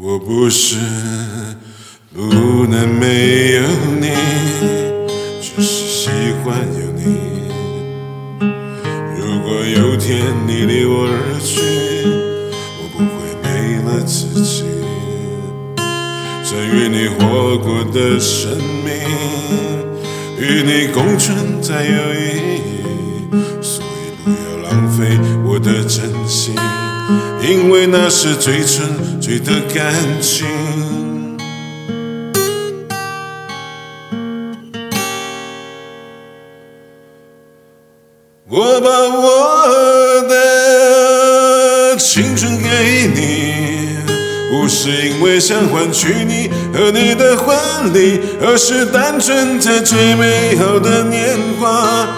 我不是不能没有你，只是喜欢有你。如果有天你离我而去，我不会没了自己。这与你活过的生命，与你共存才有意义，所以不要浪费我的真心。因为那是最纯粹的感情。我把我的青春给你，不是因为想换取你和你的婚礼，而是单纯在最美好的年华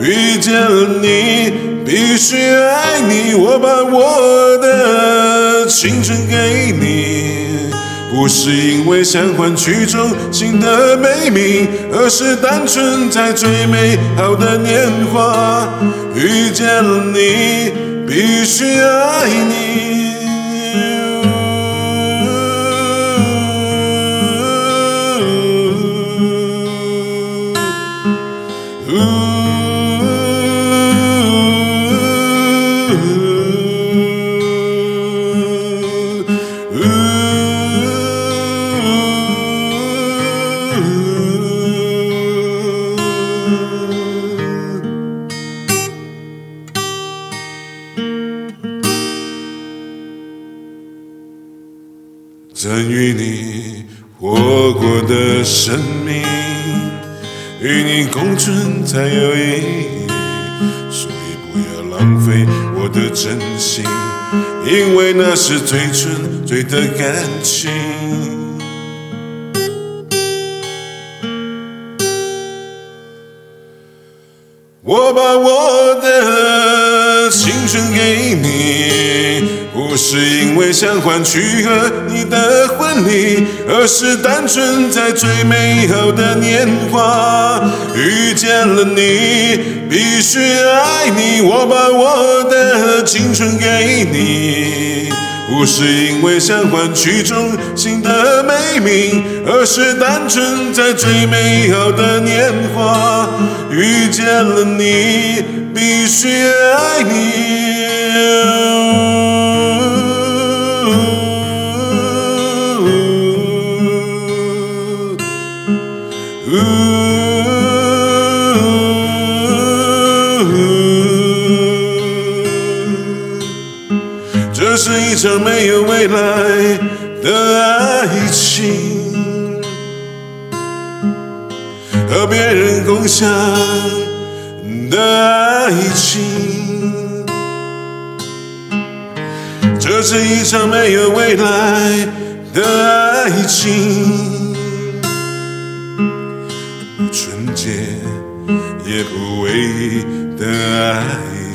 遇见了你。必须爱你，我把我的青春给你，不是因为想换取忠心的美名，而是单纯在最美好的年华遇见了你，必须爱你。赠予你活过的生命，与你共存才有意义，所以不要浪费我的真心，因为那是最纯粹的感情。我把我的青春给你。不是因为想换取和你的婚礼，而是单纯在最美好的年华遇见了你，必须爱你。我把我的青春给你，不是因为想换取衷心的美名，而是单纯在最美好的年华遇见了你，必须爱你。呜 这是一场没有未来的爱情，和别人共享的爱情。这是一场没有未来的爱情。也不为的爱。